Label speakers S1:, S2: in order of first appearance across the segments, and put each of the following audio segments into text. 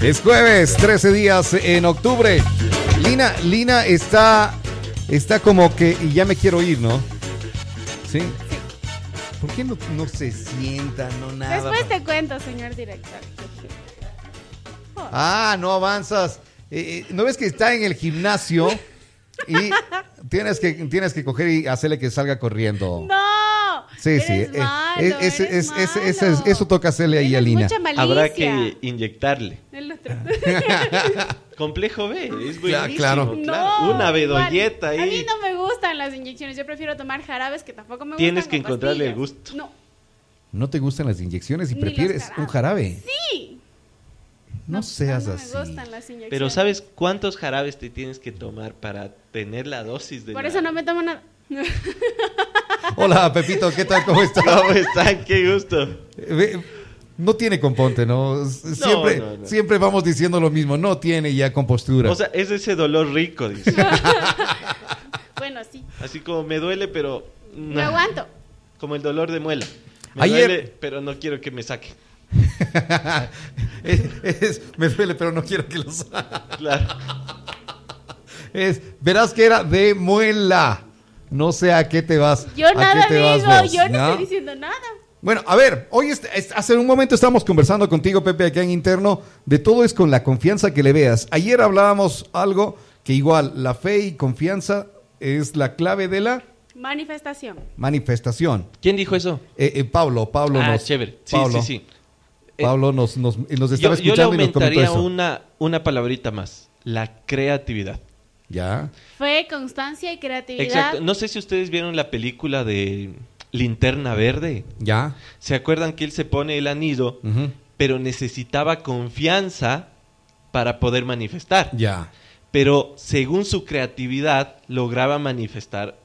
S1: Es jueves, 13 días en octubre. Lina, Lina está, está como que, y ya me quiero ir, ¿no? ¿Sí? ¿Por qué no, no se sienta, no nada?
S2: Después te cuento, señor director.
S1: Ah, no avanzas. Eh, eh, ¿No ves que está en el gimnasio y tienes que, tienes que coger y hacerle que salga corriendo?
S2: ¡No!
S1: Sí, sí. Eso toca hacerle ahí a
S2: Tienes
S1: Lina.
S3: Habrá que inyectarle.
S2: El otro.
S3: Complejo B, es buenísimo.
S1: claro.
S3: claro.
S2: No,
S3: Una bedolleta
S2: igual. A mí
S3: ahí.
S2: no me gustan las inyecciones. Yo prefiero tomar jarabes que tampoco me
S3: Tienes
S2: gustan.
S3: que
S2: o
S3: encontrarle el gusto.
S2: No.
S1: ¿No te gustan las inyecciones y
S2: Ni
S1: prefieres un jarabe?
S2: Sí.
S1: No, seas
S2: no
S1: así.
S2: me gustan las inyecciones.
S3: Pero ¿sabes cuántos jarabes te tienes que tomar para tener la dosis de
S2: Por
S3: la-
S2: eso no me tomo nada.
S1: Hola, Pepito, ¿qué tal? ¿Cómo estás?
S3: ¿Cómo están? Qué gusto.
S1: No tiene componte, ¿no? Siempre,
S3: no, no.
S1: siempre vamos diciendo lo mismo. No tiene ya compostura.
S3: O sea, es ese dolor rico, dice.
S2: Bueno, sí.
S3: Así como me duele, pero...
S2: Me
S3: nah.
S2: aguanto.
S3: Como el dolor de muela. Me
S1: Ayer-
S3: duele, pero no quiero que me saque.
S1: Es- es- me duele, pero no quiero que lo sa-
S3: Claro.
S1: es, Verás que era de muela. No sé a qué te vas.
S2: Yo nada
S1: te
S2: digo.
S1: vos,
S2: Yo no
S1: ¿no?
S2: estoy diciendo nada.
S1: Bueno, a ver, hoy hace un momento estamos conversando contigo, Pepe, acá en interno. De todo es con la confianza que le veas. Ayer hablábamos algo que igual, la fe y confianza es la clave de la
S2: Manifestación.
S1: manifestación.
S3: ¿Quién dijo eso?
S1: Eh, eh, Pablo, Pablo
S3: ah,
S1: nos.
S3: chévere. Sí,
S1: Pablo,
S3: sí, sí. Eh,
S1: Pablo nos, nos, nos
S3: yo,
S1: estaba
S3: yo le
S1: escuchando y nos comentó
S3: aumentaría
S1: eso.
S3: una, una palabrita más. La creatividad.
S1: Ya.
S2: Fe, constancia y creatividad.
S3: Exacto. No sé si ustedes vieron la película de Linterna Verde.
S1: Ya.
S3: ¿Se acuerdan que él se pone el anillo, pero necesitaba confianza para poder manifestar?
S1: Ya.
S3: Pero según su creatividad, lograba manifestar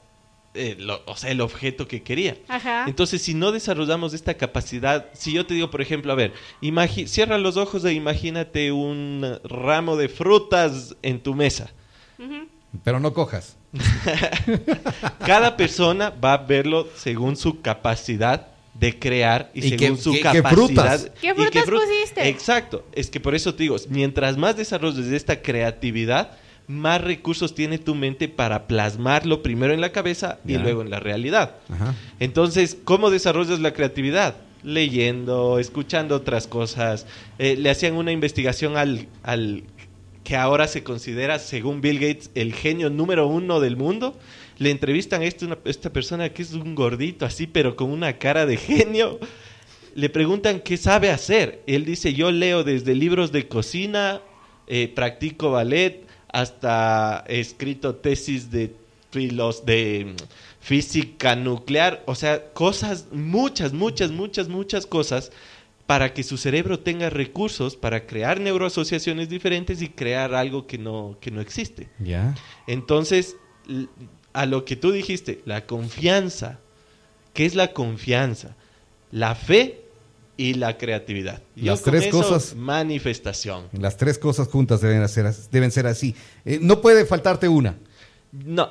S3: eh, lo- o sea, el objeto que quería.
S2: Ajá.
S3: Entonces, si no desarrollamos esta capacidad, si yo te digo, por ejemplo, a ver, cierra los ojos e imagínate un ramo de frutas en tu mesa.
S1: Pero no cojas.
S3: Cada persona va a verlo según su capacidad de crear y,
S1: ¿Y
S3: según
S1: qué-
S3: su
S1: qué- qué
S3: capacidad.
S1: frutas?
S2: ¿Qué
S3: y
S2: frutas
S3: fru-
S2: pusiste?
S3: Exacto. Es que por eso te digo, mientras más desarrolles de esta creatividad, más recursos tiene tu mente para plasmarlo primero en la cabeza y luego en la realidad.
S1: Ajá.
S3: Entonces, ¿cómo desarrollas la creatividad? Leyendo, escuchando otras cosas. Eh, le hacían una investigación al, al que ahora se considera, según Bill Gates, el genio número uno del mundo. Le entrevistan a una- esta persona que es un gordito así, pero con una cara de genio. Le preguntan qué sabe hacer. Él dice, yo leo desde libros de cocina, eh, practico ballet, hasta he escrito tesis de, filos, de mm, física nuclear. O sea, cosas, muchas, muchas, muchas, muchas cosas para que su cerebro tenga recursos para crear neuroasociaciones diferentes y crear algo que no, que no existe.
S1: Ya.
S3: Entonces, a lo que tú dijiste, la confianza. ¿Qué es la confianza? La fe y la creatividad. Yo
S1: Las tres
S3: eso,
S1: cosas.
S3: Manifestación.
S1: Las tres cosas juntas deben ser, as- deben ser así. Eh, no puede faltarte una,
S3: No.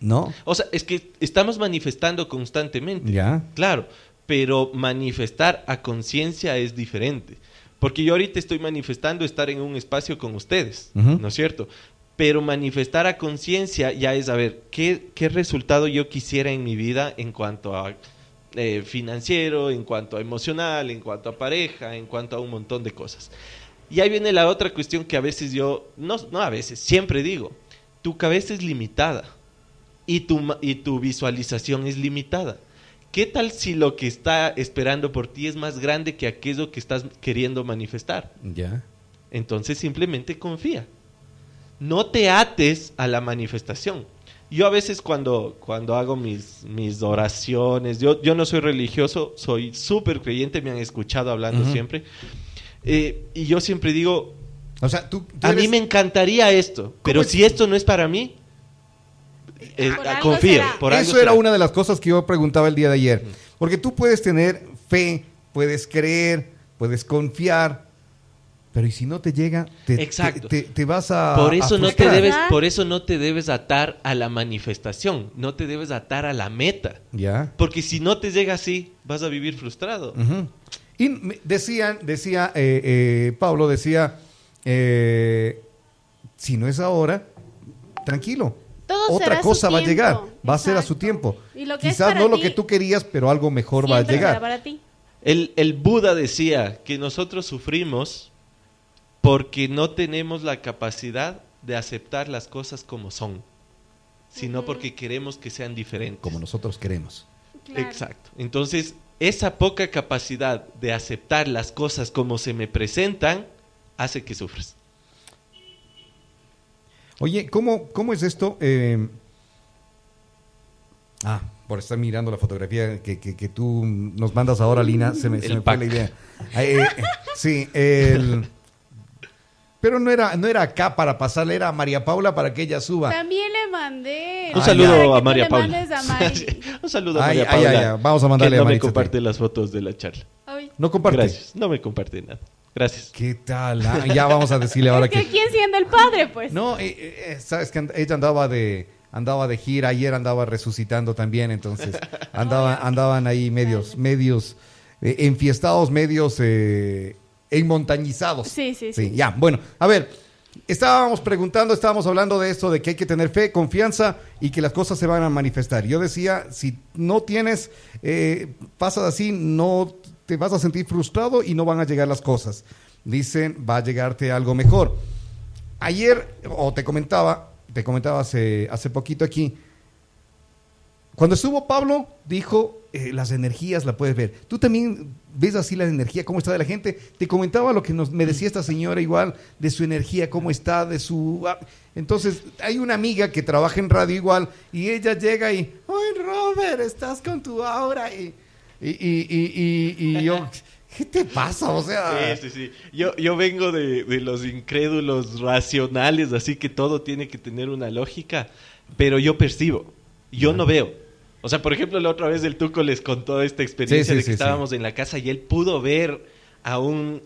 S1: ¿no?
S3: O sea, es que estamos manifestando constantemente.
S1: Ya.
S3: Claro, pero manifestar a conciencia es diferente. Porque yo ahorita estoy manifestando estar en un espacio con ustedes. ¿no es cierto? Pero manifestar a conciencia ya es, a ver, ¿qué, ¿qué resultado yo quisiera en mi vida en cuanto a eh, financiero, en cuanto a emocional, en cuanto a pareja, en cuanto a un montón de cosas? Y ahí viene la otra cuestión que a veces yo, no, no a veces, siempre digo, tu cabeza es limitada y tu, y tu visualización es limitada. ¿Qué tal si lo que está esperando por ti es más grande que aquello que estás queriendo manifestar?
S1: Ya.
S3: Entonces simplemente confía. No te ates a la manifestación. Yo a veces cuando, cuando hago mis, mis oraciones, yo, yo no soy religioso, soy súper creyente, me han escuchado hablando siempre. Eh, y yo siempre digo,
S1: O sea, tú, tú
S3: a mí me encantaría esto, pero
S1: es?
S3: si esto no es para mí, eh,
S2: Por algo
S3: confío.
S2: será.
S3: Por
S1: Eso era una de las cosas que yo preguntaba el día de ayer. Porque tú puedes tener fe, puedes creer, puedes confiar, pero ¿y si no te llega? Te,
S3: Exacto.
S1: Te, te vas a.
S3: Por
S1: a
S3: eso no te debes, por eso no te debes atar a la manifestación, no te debes atar a la meta,
S1: Ya.
S3: porque si no te llega así, vas a vivir frustrado.
S1: Y decían, decía eh, eh, Pablo, decía, eh, si no es ahora, tranquilo.
S2: Todo
S1: Otra cosa va a llegar, va a ser a su tiempo.
S2: Y lo que es
S1: Quizás no lo que tú querías, pero algo mejor va a llegar.
S2: para ti.
S3: El, el Buda decía que nosotros sufrimos porque no tenemos la capacidad de aceptar las cosas como son, sino porque queremos que sean diferentes.
S1: Como nosotros queremos.
S2: Claro.
S3: Exacto. Entonces, esa poca capacidad de aceptar las cosas como se me presentan hace que sufras.
S1: Oye, ¿cómo, cómo es esto? Eh, ah, por estar mirando la fotografía que, que- que tú nos mandas ahora, Lina, se me, se me fue la idea. Ah, eh, eh, sí, el... Pero no era, no era acá para pasarle, era a María Paula para que ella suba.
S2: También le mandé.
S3: Un saludo a María Paula. Un saludo a
S1: Ay,
S3: María
S1: ay,
S3: Paula.
S1: ay, ay, vamos a mandarle
S3: que
S1: a
S3: no me comparte las fotos de la charla.
S2: Ay.
S1: No comparte.
S3: Gracias. No me comparte nada. Gracias.
S1: ¿Qué tal? Ah, ya vamos a decirle ahora
S2: Es que
S1: que...
S2: quién siendo el padre, pues.
S1: No, eh, eh, sabes que ella andaba de andaba de gira, ayer andaba resucitando también, entonces andaba, andaban ahí medios, medios eh, enfiestados, medios eh, enmontañizados.
S2: Sí, sí, sí.
S1: ya, bueno, a ver, estábamos preguntando, estábamos hablando de esto, de que hay que tener fe, confianza y que las cosas se van a manifestar. Yo decía, si no tienes, eh, pasas así, no te vas a sentir frustrado y no van a llegar las cosas. Dicen, va a llegarte algo mejor. Ayer, o te comentaba, te comentaba hace, hace poquito aquí, cuando estuvo Pablo, dijo, eh, las energías la puedes ver. Tú también ves así la energía, cómo está de la gente. Te comentaba lo que nos, me decía esta señora igual, de su energía, cómo está, de su... Entonces, hay una amiga que trabaja en radio igual, y ella llega y, ay, Robert, estás con tu aura. Y, y, y, y- y- y yo, ¿qué te pasa? O sea...
S3: Sí, sí, sí. Yo, yo vengo de, de los incrédulos racionales, así que todo tiene que tener una lógica, pero yo percibo, yo no veo. O sea, por ejemplo, la otra vez el Tuco les contó esta experiencia
S1: Sí, sí,
S3: de que
S1: sí,
S3: estábamos en la casa y él pudo ver a un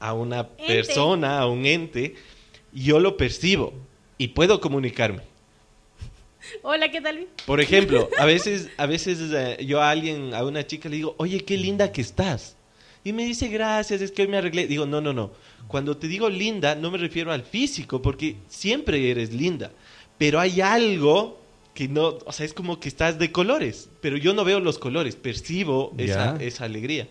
S3: a una
S2: Ente.
S3: persona, a un ente, y yo lo percibo y puedo comunicarme.
S2: Hola, ¿qué tal?
S3: Por ejemplo, a veces, a veces eh, yo a alguien, a una chica le digo, oye, qué linda que estás. Y me dice, gracias, es que hoy me arreglé. Digo, no, no, no. Cuando te digo linda, no me refiero al físico, porque siempre eres linda. Pero hay algo que no, o sea, es como que estás de colores, pero yo no veo los colores, percibo esa, esa alegría.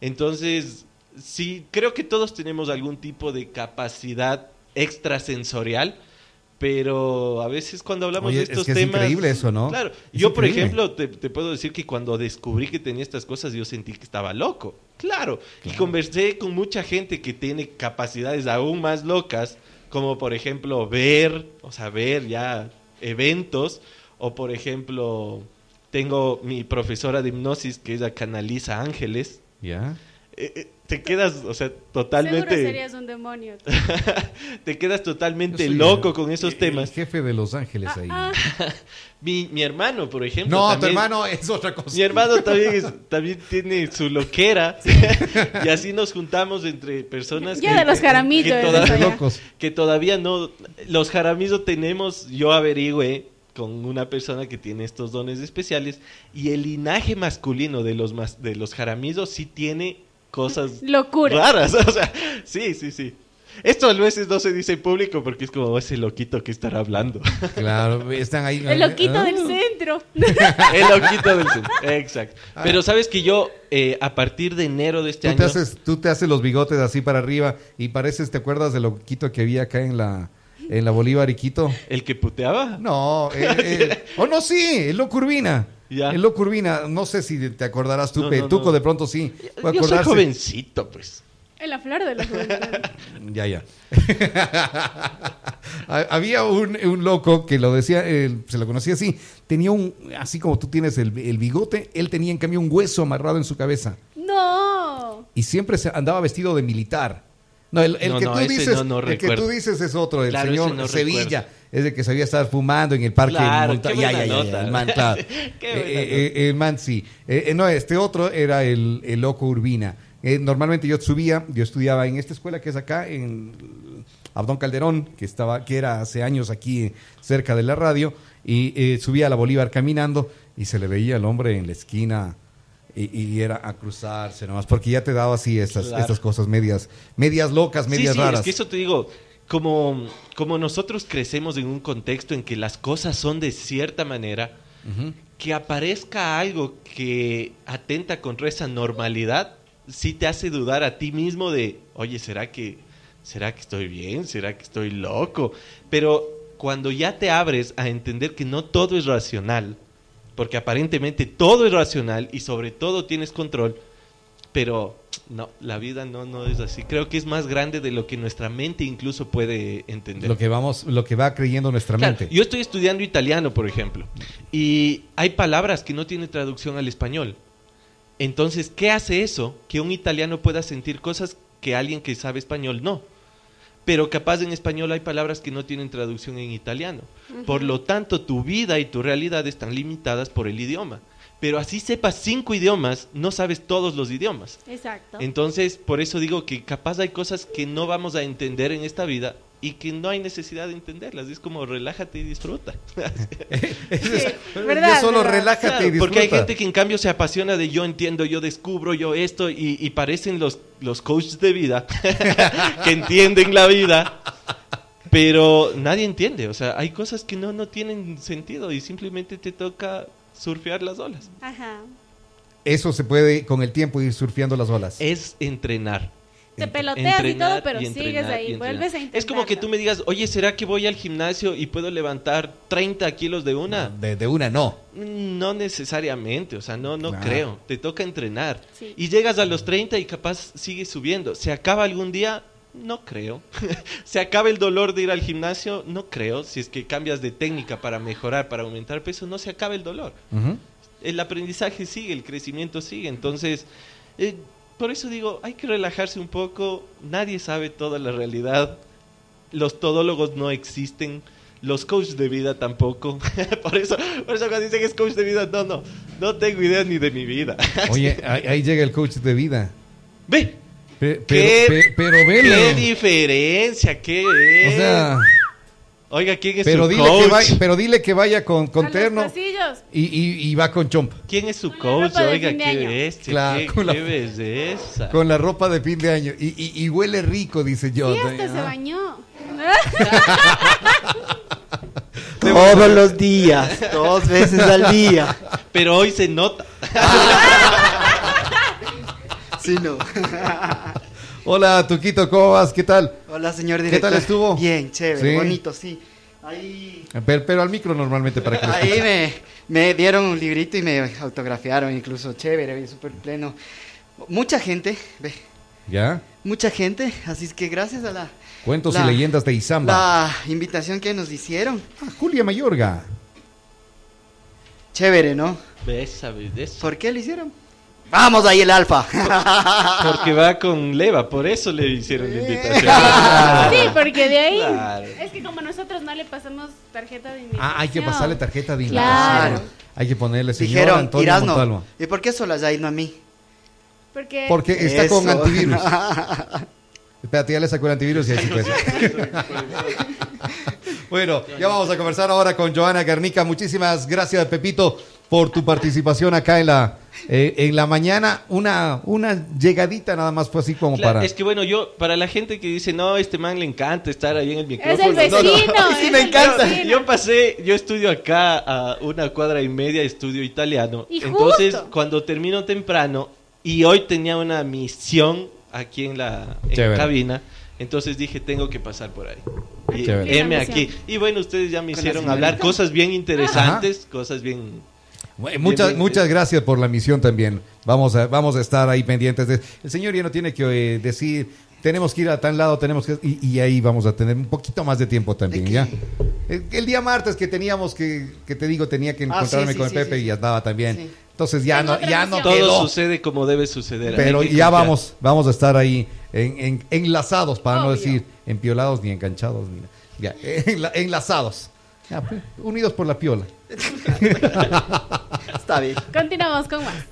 S3: Entonces, sí, creo que todos tenemos algún tipo de capacidad extrasensorial, pero a veces cuando hablamos
S1: Oye,
S3: de
S1: es
S3: estos
S1: que es
S3: temas...
S1: increíble eso, ¿no?
S3: Claro,
S1: Es
S3: yo por ejemplo te, te puedo decir que cuando descubrí que tenía estas cosas yo sentí que estaba loco, claro, y conversé con mucha gente que tiene capacidades aún más locas, como por ejemplo ver, o sea, ver ya eventos, o por ejemplo tengo mi profesora de hipnosis que ella canaliza ángeles,
S1: ¿Ya?
S3: Eh, eh, te quedas, o sea,
S2: Seguro
S3: totalmente,
S2: serías un demonio.
S3: te quedas totalmente loco
S1: el-
S3: con esos
S1: el
S3: temas.
S1: jefe de Los Ángeles ahí.
S2: Ah, ah,
S3: Mi, mi hermano, por ejemplo.
S1: no, tu
S3: también-
S1: hermano es otra cosa.
S3: Mi hermano también, es- también tiene su loquera y así nos juntamos entre personas
S2: Ya de los jaramillos,
S3: que,
S1: locos.
S3: todavía no... Los jaramillos tenemos, yo averigüé con una persona que tiene estos dones especiales y el linaje masculino de los, mas- de los jaramillos sí tiene cosas
S2: locura.
S3: raras. O sea, sí, sí, sí. Esto a veces no se dice en público porque es como ese loquito que estará hablando.
S1: Claro, están ahí.
S2: El loquito
S1: Ah.
S2: del centro.
S3: El loquito del centro. Exacto. Pero sabes que yo, eh, a partir de enero de este
S1: Tú te,
S3: año.
S1: haces, tú te haces los bigotes así para arriba y pareces, ¿te acuerdas del loquito que había acá en la, en la Bolívar y Quito?
S3: ¿El que puteaba?
S1: No, eh, eh, oh no, sí, el loco Urbina.
S3: Ya.
S1: El loco Urbina, no sé si te acordarás tú,
S3: No,
S1: Pe-
S3: no,
S1: Tuco
S3: no.
S1: de pronto sí.
S3: Yo soy jovencito, pues.
S2: En la flor de la juventud.
S1: Ya, ya. Ha- Había un, un loco que lo decía, él se lo conocía así, tenía un, así como tú tienes el, el bigote, él tenía en cambio un hueso amarrado en su cabeza
S2: No.
S1: y siempre se andaba vestido de militar. No, el, el
S3: No,
S1: que
S3: no,
S1: tú dices,
S3: no, no
S1: el que
S3: recuerdo.
S1: tú dices es otro, el
S3: Claro,
S1: señor Sevilla,
S3: recuerdo.
S1: es de que sabía estar fumando en el parque.
S3: Claro,
S1: Monta-
S3: qué
S1: ya,
S3: buena
S1: ya, ya, ya,
S3: nota.
S1: el man, claro.
S3: Qué buena
S1: Eh, eh, el man sí. Eh, eh, no, este otro era el, el loco Urbina. Eh, normalmente yo subía, yo estudiaba en esta escuela que es acá, en Abdón Calderón, que estaba, que era hace años aquí eh, cerca de la radio, y eh, subía a la Bolívar caminando y se le veía al hombre en la esquina y, y era a cruzarse nomás, porque ya te daba así estas,
S3: Claro.
S1: estas cosas medias, medias locas, medias
S3: sí, sí,
S1: raras.
S3: es que eso te digo, como, como nosotros crecemos en un contexto en que las cosas son de cierta manera, que aparezca algo que atenta contra esa normalidad, sí te hace dudar a ti mismo de, oye, ¿será que, ¿será que estoy bien? ¿Será que estoy loco? Pero cuando ya te abres a entender que no todo es racional, porque aparentemente todo es racional y sobre todo tienes control, pero no, la vida no, no es así. Creo que es más grande de lo que nuestra mente incluso puede entender.
S1: Lo que vamos, lo que va creyendo nuestra
S3: Claro,
S1: mente.
S3: yo estoy estudiando italiano, por ejemplo, y hay palabras que no tienen traducción al español. Entonces, ¿qué hace eso? Que un italiano pueda sentir cosas que alguien que sabe español no. Pero capaz en español hay palabras que no tienen traducción en italiano. Por lo tanto, tu vida y tu realidad están limitadas por el idioma. Pero así sepas cinco idiomas, no sabes todos los idiomas.
S2: Exacto.
S3: Entonces, por eso digo que capaz hay cosas que no vamos a entender en esta vida y que no hay necesidad de entenderlas. Es como relájate y disfruta.
S2: Sí, verdad,
S1: solo
S2: verdad.
S1: relájate y
S3: Claro,
S1: disfruta.
S3: porque hay gente que en cambio se apasiona de yo entiendo, yo descubro, yo esto, y, y parecen los, los coaches de vida que entienden la vida, pero nadie entiende. O sea, hay cosas que no, no tienen sentido y simplemente te toca surfear las olas.
S2: Ajá.
S1: Eso se puede con el tiempo ir surfeando las olas.
S3: Es entrenar.
S2: Te peloteas y todo, pero
S3: y
S2: sigues ahí. Vuelves a intentar.
S3: Es como que tú me digas, oye, ¿será que voy al gimnasio y puedo levantar 30 kilos de una?
S1: De, de una no.
S3: No necesariamente, o sea, no, no creo. Te toca entrenar.
S2: Sí.
S3: Y llegas a los 30 y capaz sigues subiendo. ¿Se acaba algún día? No creo. ¿Se acaba el dolor de ir al gimnasio? No creo. Si es que cambias de técnica para mejorar, para aumentar peso, no se acaba el dolor. El aprendizaje sigue, el crecimiento sigue. Entonces, eh, por eso digo, hay que relajarse un poco. Nadie sabe toda la realidad. Los todólogos no existen. Los coaches de vida tampoco. por eso, por eso cuando dicen que es coach de vida, no, no. No tengo idea ni de mi vida.
S1: Oye, ahí, ahí llega el coach de vida.
S3: Ve,
S1: Pe-
S3: ¿Qué-
S1: pero, pe- pero
S3: ¿Qué
S1: vele.
S3: diferencia? ¿Qué es?
S1: O sea,
S3: Oiga, ¿quién es
S1: pero
S3: su
S1: dile,
S3: coach?
S1: que vaya, pero dile que vaya con, con terno y, y- y va con chompa.
S3: ¿Quién es su
S2: Con
S3: coach? Oiga, qué bestia,
S1: Claro,
S3: qué,
S1: con la-
S3: qué belleza.
S1: Con la ropa de fin de año. Y, y- y huele rico, dice yo.
S2: Hasta se
S1: Ah.
S2: bañó.
S4: Todos los días, dos veces al día.
S3: Pero hoy se nota.
S4: Sí, no.
S1: Hola, Tuquito, ¿cómo vas? ¿Qué tal?
S4: Hola, señor
S1: ¿Qué
S4: director.
S1: tal estuvo?
S4: Bien, chévere,
S1: Sí.
S4: bonito, sí. Ahí,
S1: Pero, pero al micro normalmente para que lo
S4: ahí me, me dieron un librito y me autografiaron, incluso chévere, súper pleno. Mucha gente, ve,
S1: ¿Ya?
S4: mucha gente, así es que gracias a la,
S1: Cuentos
S4: La-
S1: y leyendas de Izamba.
S4: la invitación que nos hicieron.
S1: Ah, Julia Mayorga.
S4: Chévere, ¿no?
S3: Besa, besa.
S4: ¿Por qué lo hicieron? Vamos ahí el alfa.
S3: Porque va con Leva, por eso le hicieron la invitación.
S2: Sí, porque de ahí.
S3: Claro.
S2: Es que como nosotros no le pasamos tarjeta de invitación.
S1: Ah, hay que pasarle tarjeta de
S2: Claro.
S1: invitación. Hay que ponerle señor
S4: Dijeron,
S1: Antonio Montalvo.
S4: ¿y por qué solo allá y no a mí?
S2: Porque.
S1: Porque está con antivirus. Espérate, ya le sacó el antivirus y ahí sí puede ser. Bueno, ya vamos a conversar ahora con Joana Garnica. Muchísimas gracias, Pepito, por tu participación acá en la, eh, en la mañana. Una, una llegadita nada más fue así como
S3: Claro,
S1: para...
S3: Es que bueno, yo, para la gente que dice, no, este man le encanta estar ahí en el
S2: Es
S3: micrófono.
S2: el vecino.
S3: no, no.
S2: es
S4: me
S2: el
S4: encanta.
S2: vecino.
S3: Yo pasé, yo estudio acá a una cuadra y media, estudio italiano.
S2: Y
S3: Entonces,
S2: justo.
S3: cuando termino temprano, y hoy tenía una misión aquí en la en cabina, entonces dije, tengo que pasar por ahí. Y. M
S2: Una
S3: aquí. Y bueno, ustedes ya me
S4: Con
S3: hicieron hablar cosas bien interesantes, cosas bien...
S1: Muchas, muchas gracias por la misión también. Vamos a, vamos a estar ahí pendientes. De, el señor ya no tiene que eh, decir, tenemos que ir a tal lado, tenemos que... Y, y ahí vamos a tener un poquito más de tiempo también,
S4: ¿De
S1: ¿ya? El, el día martes que teníamos que, que te digo, tenía que
S4: Ah,
S1: encontrarme
S4: sí, sí,
S1: con el
S4: sí,
S1: Pepe
S4: sí,
S1: y estaba también.
S4: Sí.
S1: Entonces ya no, ya no.
S3: Todo
S1: quedó.
S3: sucede como debe suceder.
S1: Pero ya
S3: confiar.
S1: vamos, vamos a estar ahí en, en- enlazados, para no decir empiolados ni enganchados. Ni, ya, enla- enlazados. Ya, pues, unidos por la piola.
S4: Está bien.
S2: Continuamos con más.